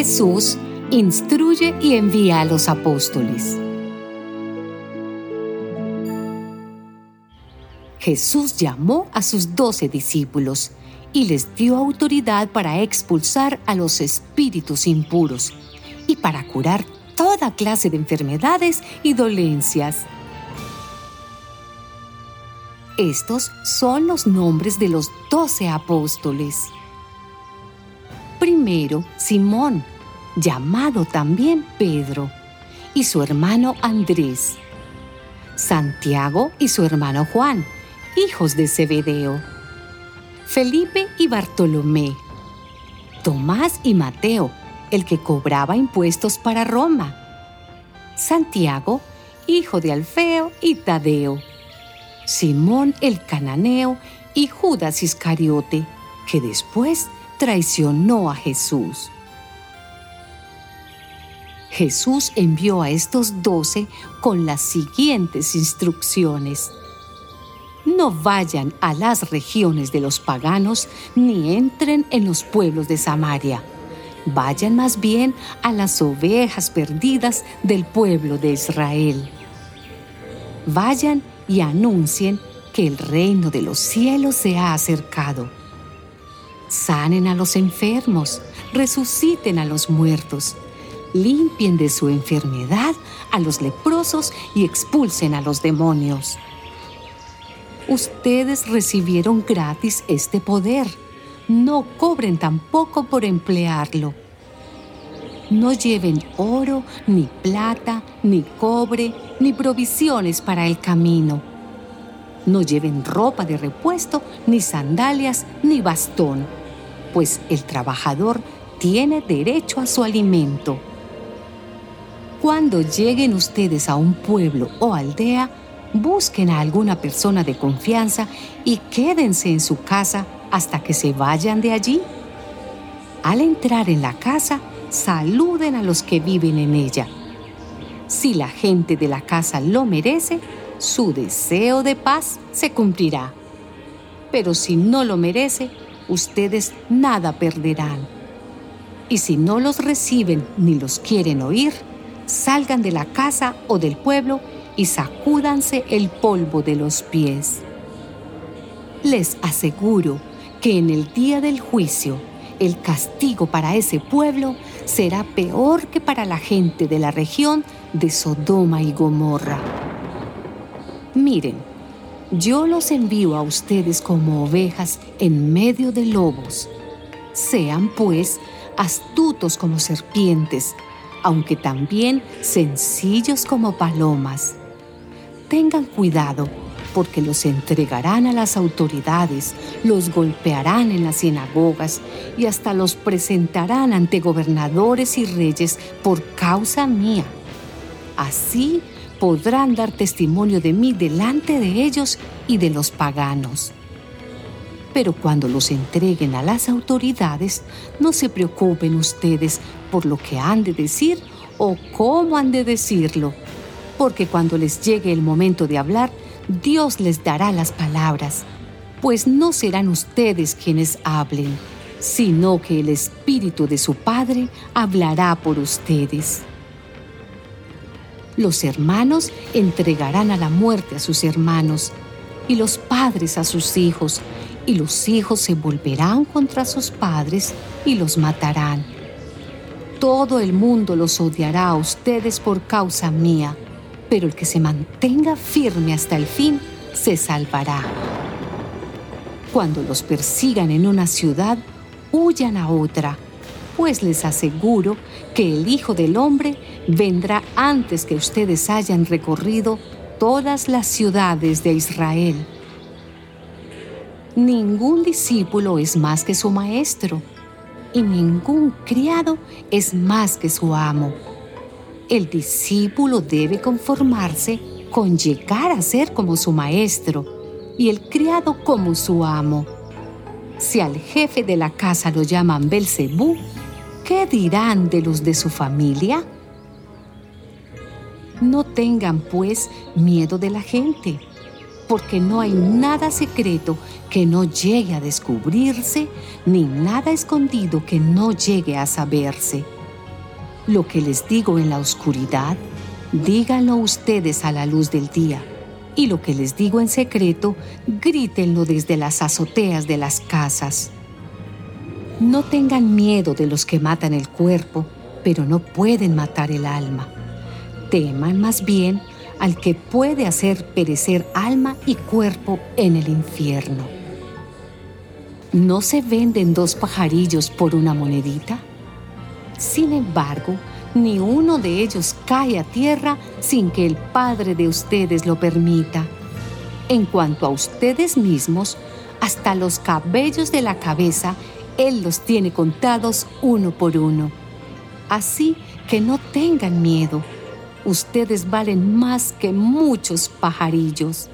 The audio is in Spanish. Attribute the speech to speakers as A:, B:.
A: Jesús instruye y envía a los apóstoles. Jesús llamó a sus doce discípulos y les dio autoridad para expulsar a los espíritus impuros y para curar toda clase de enfermedades y dolencias. Estos son los nombres de los doce apóstoles. Primero, Simón, llamado también Pedro, y su hermano Andrés. Santiago y su hermano Juan, hijos de Zebedeo. Felipe y Bartolomé. Tomás y Mateo, el que cobraba impuestos para Roma. Santiago, hijo de Alfeo y Tadeo. Simón el cananeo y Judas Iscariote, que después traicionó a Jesús. Jesús envió a estos doce con las siguientes instrucciones. No vayan a las regiones de los paganos ni entren en los pueblos de Samaria. Vayan más bien a las ovejas perdidas del pueblo de Israel. Vayan y anuncien que el reino de los cielos se ha acercado sanen a los enfermos, resuciten a los muertos, limpien de su enfermedad a los leprosos y expulsen a los demonios. Ustedes recibieron gratis este poder. No cobren tampoco por emplearlo. No lleven oro, ni plata, ni cobre, ni provisiones para el camino. No lleven ropa de repuesto, ni sandalias, ni bastón pues el trabajador tiene derecho a su alimento. Cuando lleguen ustedes a un pueblo o aldea, busquen a alguna persona de confianza y quédense en su casa hasta que se vayan de allí. Al entrar en la casa, saluden a los que viven en ella. Si la gente de la casa lo merece, su deseo de paz se cumplirá. Pero si no lo merece, ustedes nada perderán. Y si no los reciben ni los quieren oír, salgan de la casa o del pueblo y sacúdanse el polvo de los pies. Les aseguro que en el día del juicio, el castigo para ese pueblo será peor que para la gente de la región de Sodoma y Gomorra. Miren, yo los envío a ustedes como ovejas en medio de lobos. Sean, pues, astutos como serpientes, aunque también sencillos como palomas. Tengan cuidado, porque los entregarán a las autoridades, los golpearán en las sinagogas y hasta los presentarán ante gobernadores y reyes por causa mía. Así podrán dar testimonio de mí delante de ellos y de los paganos. Pero cuando los entreguen a las autoridades, no se preocupen ustedes por lo que han de decir o cómo han de decirlo, porque cuando les llegue el momento de hablar, Dios les dará las palabras, pues no serán ustedes quienes hablen, sino que el Espíritu de su Padre hablará por ustedes. Los hermanos entregarán a la muerte a sus hermanos y los padres a sus hijos, y los hijos se volverán contra sus padres y los matarán. Todo el mundo los odiará a ustedes por causa mía, pero el que se mantenga firme hasta el fin se salvará. Cuando los persigan en una ciudad, huyan a otra pues les aseguro que el Hijo del Hombre vendrá antes que ustedes hayan recorrido todas las ciudades de Israel. Ningún discípulo es más que su maestro y ningún criado es más que su amo. El discípulo debe conformarse con llegar a ser como su maestro y el criado como su amo. Si al jefe de la casa lo llaman Belcebú, ¿qué dirán de los de su familia? No tengan pues miedo de la gente, porque no hay nada secreto que no llegue a descubrirse, ni nada escondido que no llegue a saberse. Lo que les digo en la oscuridad, díganlo ustedes a la luz del día, y lo que les digo en secreto, grítenlo desde las azoteas de las casas. No tengan miedo de los que matan el cuerpo, pero no pueden matar el alma. Teman más bien al que puede hacer perecer alma y cuerpo en el infierno. ¿No se venden dos pajarillos por una monedita? Sin embargo, ni uno de ellos cae a tierra sin que el Padre de ustedes lo permita. En cuanto a ustedes mismos, hasta los cabellos de la cabeza, Él los tiene contados uno por uno. Así que no tengan miedo ustedes valen más que muchos pajarillos.